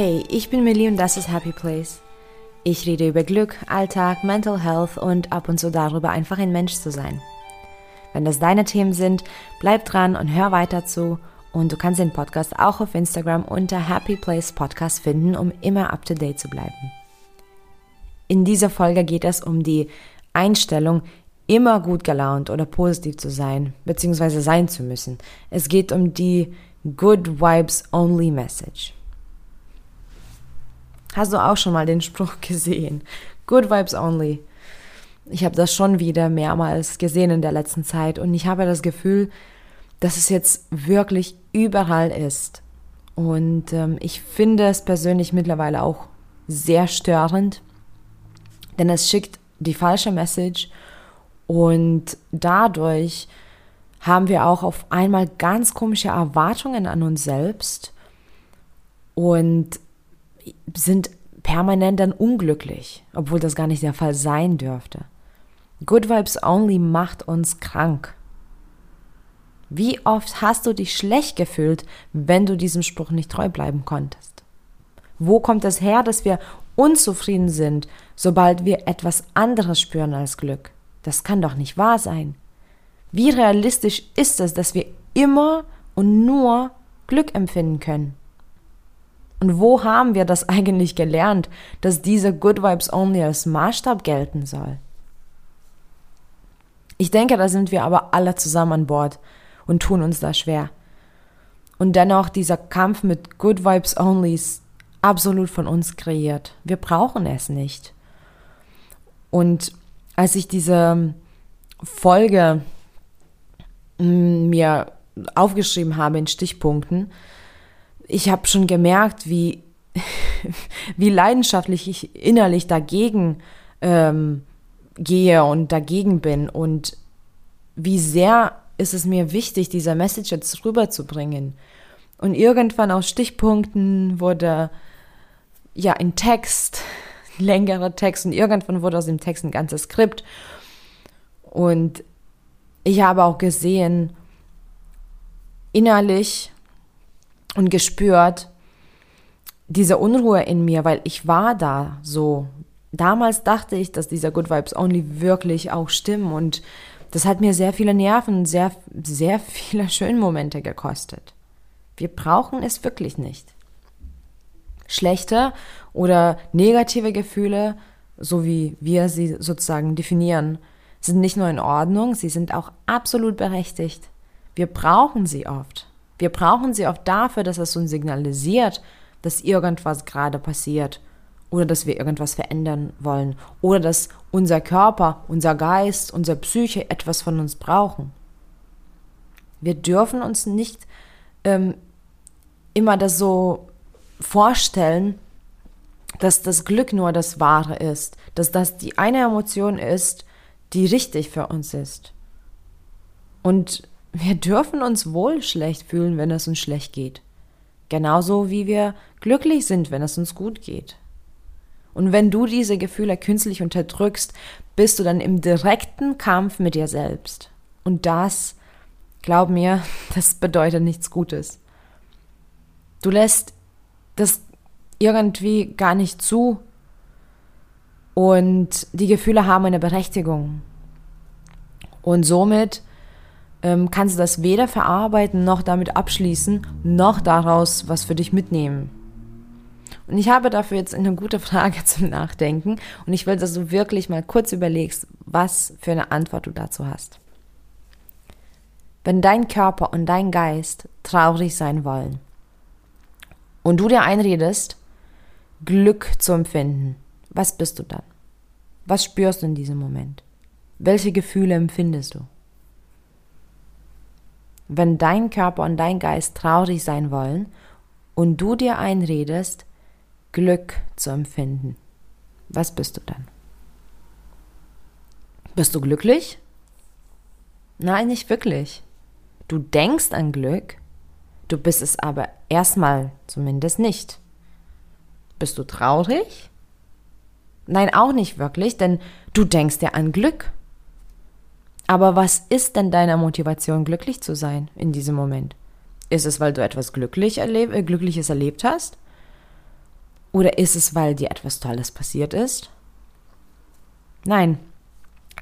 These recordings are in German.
Hey, ich bin Millie und das ist Happy Place. Ich rede über Glück, Alltag, Mental Health und ab und zu darüber, einfach ein Mensch zu sein. Wenn das deine Themen sind, bleib dran und hör weiter zu. Und du kannst den Podcast auch auf Instagram unter Happy Place Podcast finden, um immer up to date zu bleiben. In dieser Folge geht es um die Einstellung, immer gut gelaunt oder positiv zu sein, beziehungsweise sein zu müssen. Es geht um die Good Vibes Only Message. Hast du auch schon mal den Spruch gesehen? Good Vibes Only. Ich habe das schon wieder mehrmals gesehen in der letzten Zeit und ich habe das Gefühl, dass es jetzt wirklich überall ist. Und ähm, ich finde es persönlich mittlerweile auch sehr störend, denn es schickt die falsche Message und dadurch haben wir auch auf einmal ganz komische Erwartungen an uns selbst und sind permanent dann unglücklich, obwohl das gar nicht der Fall sein dürfte. Good Vibes Only macht uns krank. Wie oft hast du dich schlecht gefühlt, wenn du diesem Spruch nicht treu bleiben konntest? Wo kommt es her, dass wir unzufrieden sind, sobald wir etwas anderes spüren als Glück? Das kann doch nicht wahr sein. Wie realistisch ist es, dass wir immer und nur Glück empfinden können? Und wo haben wir das eigentlich gelernt, dass diese Good Vibes Only als Maßstab gelten soll? Ich denke, da sind wir aber alle zusammen an Bord und tun uns da schwer. Und dennoch dieser Kampf mit Good Vibes Only ist absolut von uns kreiert. Wir brauchen es nicht. Und als ich diese Folge mm, mir aufgeschrieben habe in Stichpunkten, ich habe schon gemerkt, wie, wie leidenschaftlich ich innerlich dagegen ähm, gehe und dagegen bin und wie sehr ist es mir wichtig, diese Message jetzt rüberzubringen. Und irgendwann aus Stichpunkten wurde ja ein Text, längerer Text und irgendwann wurde aus dem Text ein ganzes Skript. Und ich habe auch gesehen, innerlich und gespürt, diese Unruhe in mir, weil ich war da so. Damals dachte ich, dass dieser Good Vibes Only wirklich auch stimmen und das hat mir sehr viele Nerven, sehr, sehr viele schöne Momente gekostet. Wir brauchen es wirklich nicht. Schlechte oder negative Gefühle, so wie wir sie sozusagen definieren, sind nicht nur in Ordnung, sie sind auch absolut berechtigt. Wir brauchen sie oft. Wir brauchen sie oft dafür, dass es uns signalisiert, dass irgendwas gerade passiert oder dass wir irgendwas verändern wollen oder dass unser Körper, unser Geist, unser Psyche etwas von uns brauchen. Wir dürfen uns nicht ähm, immer das so vorstellen, dass das Glück nur das Wahre ist, dass das die eine Emotion ist, die richtig für uns ist. Und wir dürfen uns wohl schlecht fühlen, wenn es uns schlecht geht. Genauso wie wir glücklich sind, wenn es uns gut geht. Und wenn du diese Gefühle künstlich unterdrückst, bist du dann im direkten Kampf mit dir selbst. Und das, glaub mir, das bedeutet nichts Gutes. Du lässt das irgendwie gar nicht zu und die Gefühle haben eine Berechtigung. Und somit ähm, kannst du das weder verarbeiten noch damit abschließen, noch daraus was für dich mitnehmen. Und ich habe dafür jetzt eine gute Frage zum Nachdenken und ich will, dass du wirklich mal kurz überlegst, was für eine Antwort du dazu hast. Wenn dein Körper und dein Geist traurig sein wollen und du dir einredest, Glück zu empfinden, was bist du dann? Was spürst du in diesem Moment? Welche Gefühle empfindest du? Wenn dein Körper und dein Geist traurig sein wollen und du dir einredest, Glück zu empfinden, was bist du dann? Bist du glücklich? Nein, nicht wirklich. Du denkst an Glück, du bist es aber erstmal zumindest nicht. Bist du traurig? Nein, auch nicht wirklich, denn du denkst ja an Glück. Aber was ist denn deiner Motivation, glücklich zu sein in diesem Moment? Ist es, weil du etwas glücklich erleb äh, Glückliches erlebt hast? Oder ist es, weil dir etwas Tolles passiert ist? Nein,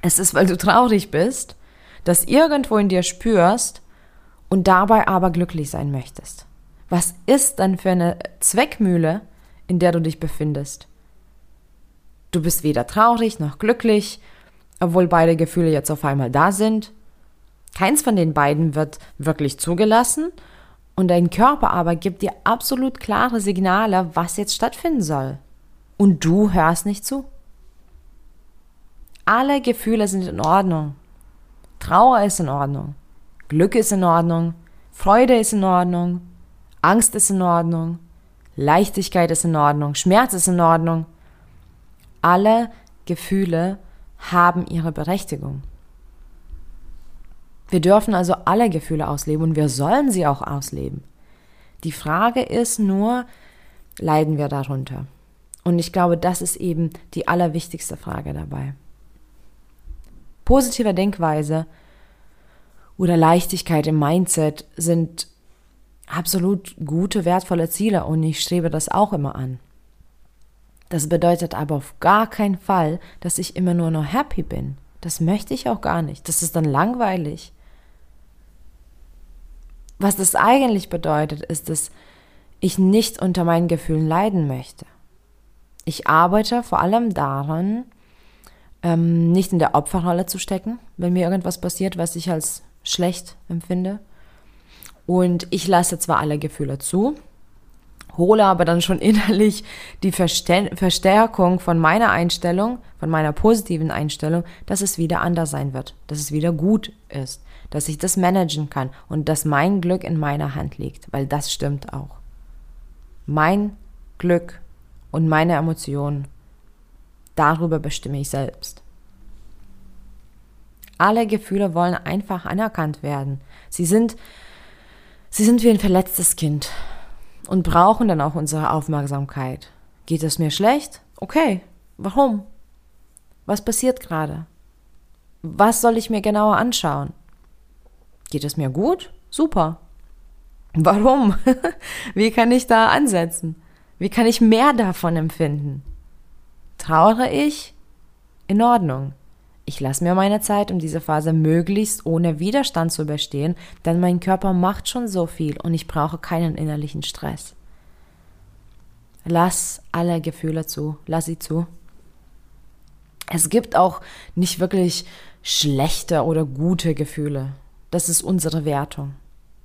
es ist, weil du traurig bist, das irgendwo in dir spürst und dabei aber glücklich sein möchtest. Was ist dann für eine Zweckmühle, in der du dich befindest? Du bist weder traurig noch glücklich, obwohl beide Gefühle jetzt auf einmal da sind. Keins von den beiden wird wirklich zugelassen und dein Körper aber gibt dir absolut klare Signale, was jetzt stattfinden soll. Und du hörst nicht zu. Alle Gefühle sind in Ordnung. Trauer ist in Ordnung. Glück ist in Ordnung. Freude ist in Ordnung. Angst ist in Ordnung. Leichtigkeit ist in Ordnung. Schmerz ist in Ordnung. Alle Gefühle haben ihre Berechtigung. Wir dürfen also alle Gefühle ausleben und wir sollen sie auch ausleben. Die Frage ist nur, leiden wir darunter? Und ich glaube, das ist eben die allerwichtigste Frage dabei. Positive Denkweise oder Leichtigkeit im Mindset sind absolut gute, wertvolle Ziele und ich strebe das auch immer an. Das bedeutet aber auf gar keinen Fall, dass ich immer nur noch happy bin. Das möchte ich auch gar nicht. Das ist dann langweilig. Was das eigentlich bedeutet, ist, dass ich nicht unter meinen Gefühlen leiden möchte. Ich arbeite vor allem daran, ähm, nicht in der Opferrolle zu stecken, wenn mir irgendwas passiert, was ich als schlecht empfinde. Und ich lasse zwar alle Gefühle zu, hole aber dann schon innerlich die Verstärkung von meiner Einstellung, von meiner positiven Einstellung, dass es wieder anders sein wird, dass es wieder gut ist, dass ich das managen kann und dass mein Glück in meiner Hand liegt, weil das stimmt auch. Mein Glück und meine Emotionen, darüber bestimme ich selbst. Alle Gefühle wollen einfach anerkannt werden. Sie sind, sie sind wie ein verletztes Kind und brauchen dann auch unsere Aufmerksamkeit. Geht es mir schlecht? Okay. Warum? Was passiert gerade? Was soll ich mir genauer anschauen? Geht es mir gut? Super. Warum? Wie kann ich da ansetzen? Wie kann ich mehr davon empfinden? Trauere ich? In Ordnung. Ich lasse mir meine Zeit, um diese Phase möglichst ohne Widerstand zu überstehen, denn mein Körper macht schon so viel und ich brauche keinen innerlichen Stress. Lass alle Gefühle zu, lass sie zu. Es gibt auch nicht wirklich schlechte oder gute Gefühle. Das ist unsere Wertung.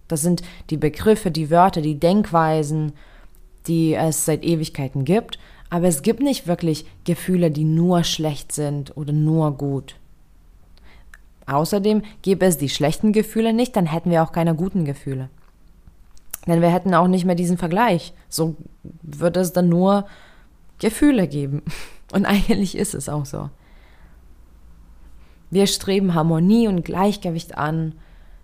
Das sind die Begriffe, die Wörter, die Denkweisen, die es seit Ewigkeiten gibt. Aber es gibt nicht wirklich Gefühle, die nur schlecht sind oder nur gut. Außerdem gäbe es die schlechten Gefühle nicht, dann hätten wir auch keine guten Gefühle. Denn wir hätten auch nicht mehr diesen Vergleich. So würde es dann nur Gefühle geben. Und eigentlich ist es auch so. Wir streben Harmonie und Gleichgewicht an,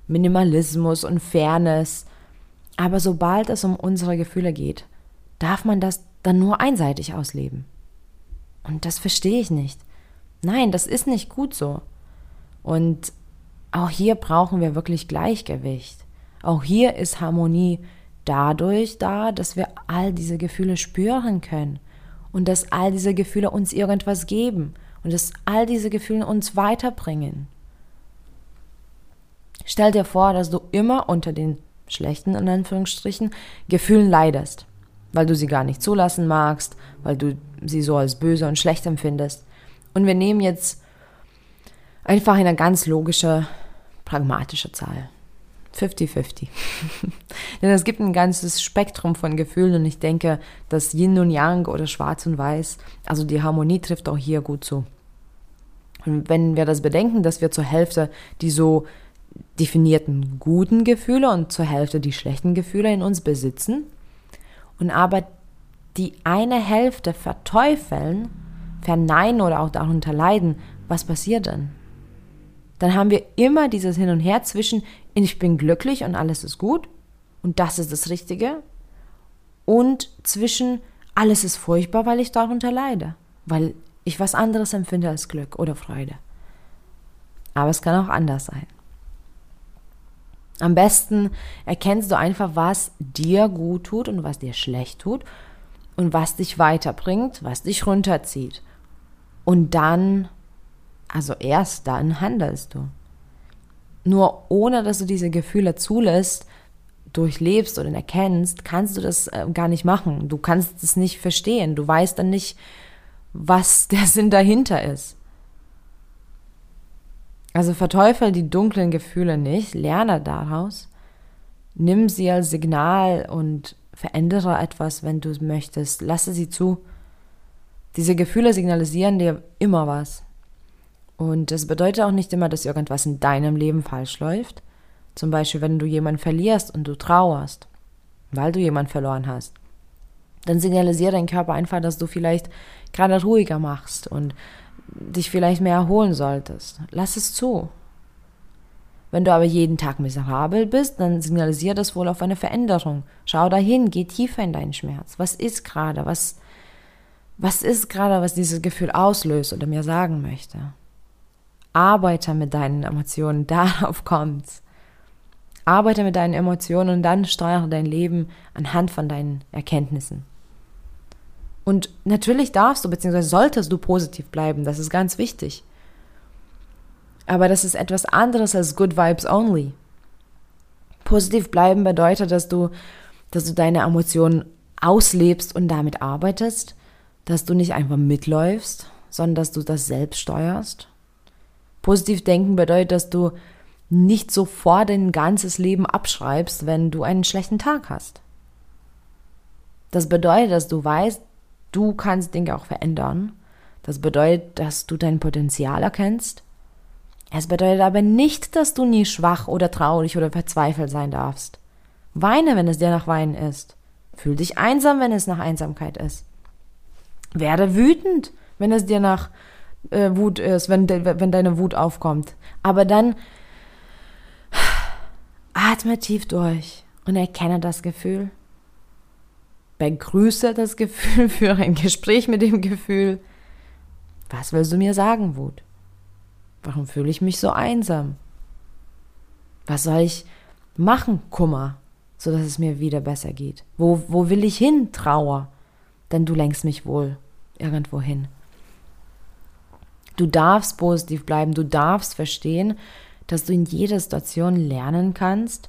Minimalismus und Fairness. Aber sobald es um unsere Gefühle geht, darf man das dann nur einseitig ausleben. Und das verstehe ich nicht. Nein, das ist nicht gut so. Und auch hier brauchen wir wirklich Gleichgewicht. Auch hier ist Harmonie dadurch da, dass wir all diese Gefühle spüren können und dass all diese Gefühle uns irgendwas geben und dass all diese Gefühle uns weiterbringen. Stell dir vor, dass du immer unter den schlechten, in Anführungsstrichen, Gefühlen leidest weil du sie gar nicht zulassen magst, weil du sie so als böse und schlecht empfindest. Und wir nehmen jetzt einfach eine ganz logische, pragmatische Zahl. 50-50. Denn es gibt ein ganzes Spektrum von Gefühlen und ich denke, dass Yin und Yang oder Schwarz und Weiß, also die Harmonie trifft auch hier gut zu. Und wenn wir das bedenken, dass wir zur Hälfte die so definierten guten Gefühle und zur Hälfte die schlechten Gefühle in uns besitzen, und aber die eine Hälfte verteufeln, verneinen oder auch darunter leiden, was passiert dann? Dann haben wir immer dieses Hin und Her zwischen ich bin glücklich und alles ist gut und das ist das Richtige und zwischen alles ist furchtbar, weil ich darunter leide, weil ich was anderes empfinde als Glück oder Freude. Aber es kann auch anders sein. Am besten erkennst du einfach, was dir gut tut und was dir schlecht tut. und was dich weiterbringt, was dich runterzieht. Und dann, also erst dann handelst du. Nur ohne dass du diese Gefühle zulässt, durchlebst oder erkennst, kannst du das äh, gar nicht machen. Du kannst es nicht verstehen. Du weißt dann nicht, was der Sinn dahinter ist. Also verteufel die dunklen Gefühle nicht, lerne daraus, nimm sie als Signal und verändere etwas, wenn du es möchtest. Lasse sie zu. Diese Gefühle signalisieren dir immer was. Und das bedeutet auch nicht immer, dass irgendwas in deinem Leben falsch läuft. Zum Beispiel, wenn du jemanden verlierst und du trauerst, weil du jemanden verloren hast. Dann signalisiert dein Körper einfach, dass du vielleicht gerade ruhiger machst und dich vielleicht mehr erholen solltest. Lass es zu. Wenn du aber jeden Tag miserabel bist, dann signalisiert das wohl auf eine Veränderung. Schau dahin, geh tiefer in deinen Schmerz. Was ist gerade? Was, was ist gerade, was dieses Gefühl auslöst oder mir sagen möchte? Arbeite mit deinen Emotionen, darauf kommt's. Arbeite mit deinen Emotionen und dann steuere dein Leben anhand von deinen Erkenntnissen. Und natürlich darfst du bzw. solltest du positiv bleiben, das ist ganz wichtig. Aber das ist etwas anderes als Good Vibes Only. Positiv bleiben bedeutet, dass du, dass du deine Emotionen auslebst und damit arbeitest, dass du nicht einfach mitläufst, sondern dass du das selbst steuerst. Positiv denken bedeutet, dass du nicht sofort dein ganzes Leben abschreibst, wenn du einen schlechten Tag hast. Das bedeutet, dass du weißt, du kannst Dinge auch verändern. Das bedeutet, dass du dein Potenzial erkennst. Es bedeutet aber nicht, dass du nie schwach oder traurig oder verzweifelt sein darfst. Weine, wenn es dir nach Weinen ist. Fühl dich einsam, wenn es nach Einsamkeit ist. Werde wütend, wenn es dir nach äh, Wut ist, wenn, de, wenn deine Wut aufkommt. Aber dann Atme tief durch und erkenne das Gefühl. Begrüße das Gefühl, führe ein Gespräch mit dem Gefühl. Was willst du mir sagen, Wut? Warum fühle ich mich so einsam? Was soll ich machen, Kummer, so dass es mir wieder besser geht? Wo, wo will ich hin, Trauer? Denn du lenkst mich wohl irgendwo hin. Du darfst positiv bleiben, du darfst verstehen, dass du in jeder Situation lernen kannst.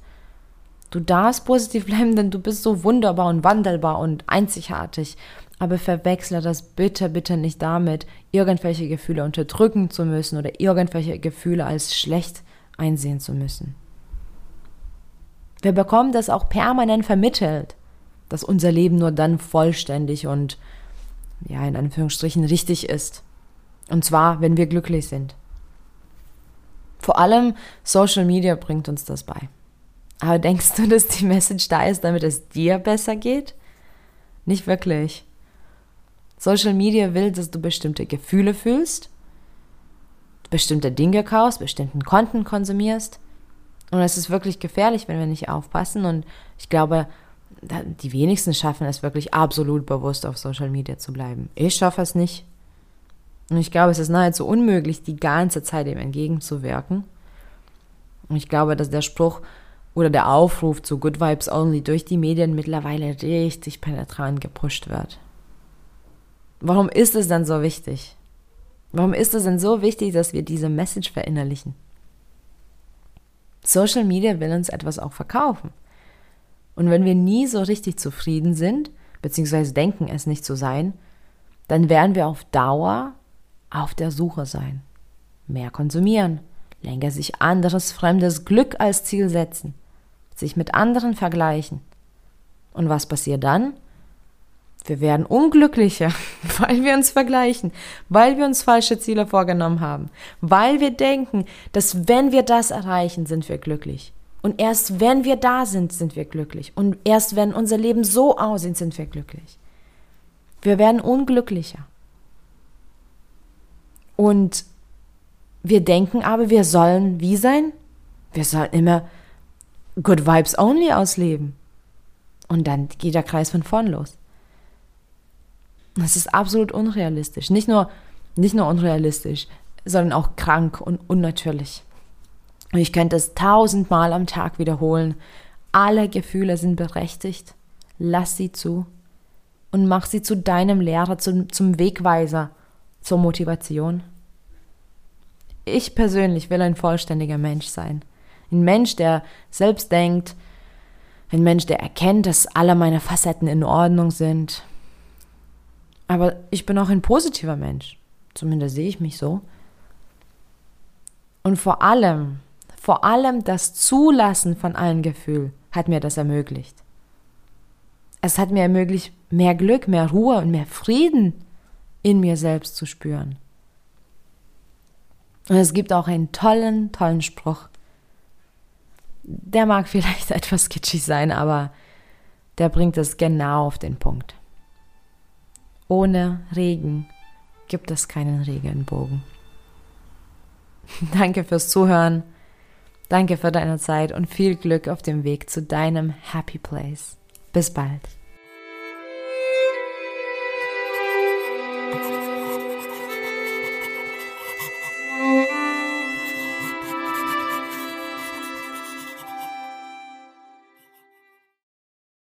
Du darfst positiv bleiben, denn du bist so wunderbar und wandelbar und einzigartig. Aber verwechsle das bitte, bitte nicht damit, irgendwelche Gefühle unterdrücken zu müssen oder irgendwelche Gefühle als schlecht einsehen zu müssen. Wir bekommen das auch permanent vermittelt, dass unser Leben nur dann vollständig und, ja, in Anführungsstrichen richtig ist. Und zwar, wenn wir glücklich sind. Vor allem Social Media bringt uns das bei. Aber denkst du, dass die Message da ist, damit es dir besser geht? Nicht wirklich. Social Media will, dass du bestimmte Gefühle fühlst, bestimmte Dinge kaufst, bestimmten Konten konsumierst. Und es ist wirklich gefährlich, wenn wir nicht aufpassen. Und ich glaube, die wenigsten schaffen es wirklich absolut bewusst auf Social Media zu bleiben. Ich schaffe es nicht. Und ich glaube, es ist nahezu unmöglich, die ganze Zeit dem entgegenzuwirken. Und ich glaube, dass der Spruch oder der Aufruf zu Good Vibes Only durch die Medien mittlerweile richtig penetrant gepusht wird. Warum ist es dann so wichtig? Warum ist es denn so wichtig, dass wir diese Message verinnerlichen? Social Media will uns etwas auch verkaufen. Und wenn wir nie so richtig zufrieden sind, beziehungsweise denken es nicht zu sein, dann werden wir auf Dauer auf der Suche sein. Mehr konsumieren, länger sich anderes fremdes Glück als Ziel setzen, sich mit anderen vergleichen. Und was passiert dann? Wir werden unglücklicher, weil wir uns vergleichen, weil wir uns falsche Ziele vorgenommen haben, weil wir denken, dass wenn wir das erreichen, sind wir glücklich. Und erst wenn wir da sind, sind wir glücklich. Und erst wenn unser Leben so aussieht, sind wir glücklich. Wir werden unglücklicher. Und wir denken aber, wir sollen wie sein? Wir sollen immer Good Vibes Only ausleben. Und dann geht der Kreis von vorn los. Das ist absolut unrealistisch. Nicht nur, nicht nur unrealistisch, sondern auch krank und unnatürlich. Und ich könnte es tausendmal am Tag wiederholen. Alle Gefühle sind berechtigt. Lass sie zu. und mach sie zu deinem Lehrer, zum, zum Wegweiser, zur Motivation. Ich persönlich will ein vollständiger Mensch sein. Ein Mensch, der selbst denkt, ein Mensch, der erkennt, dass alle meine Facetten in Ordnung sind. Aber ich bin auch ein positiver Mensch. Zumindest sehe ich mich so. Und vor allem, vor allem das Zulassen von allen Gefühlen hat mir das ermöglicht. Es hat mir ermöglicht, mehr Glück, mehr Ruhe und mehr Frieden in mir selbst zu spüren. Und es gibt auch einen tollen, tollen Spruch. Der mag vielleicht etwas kitschig sein, aber der bringt es genau auf den Punkt. Ohne Regen gibt es keinen Regenbogen. Danke fürs Zuhören. Danke für deine Zeit und viel Glück auf dem Weg zu deinem Happy Place. Bis bald.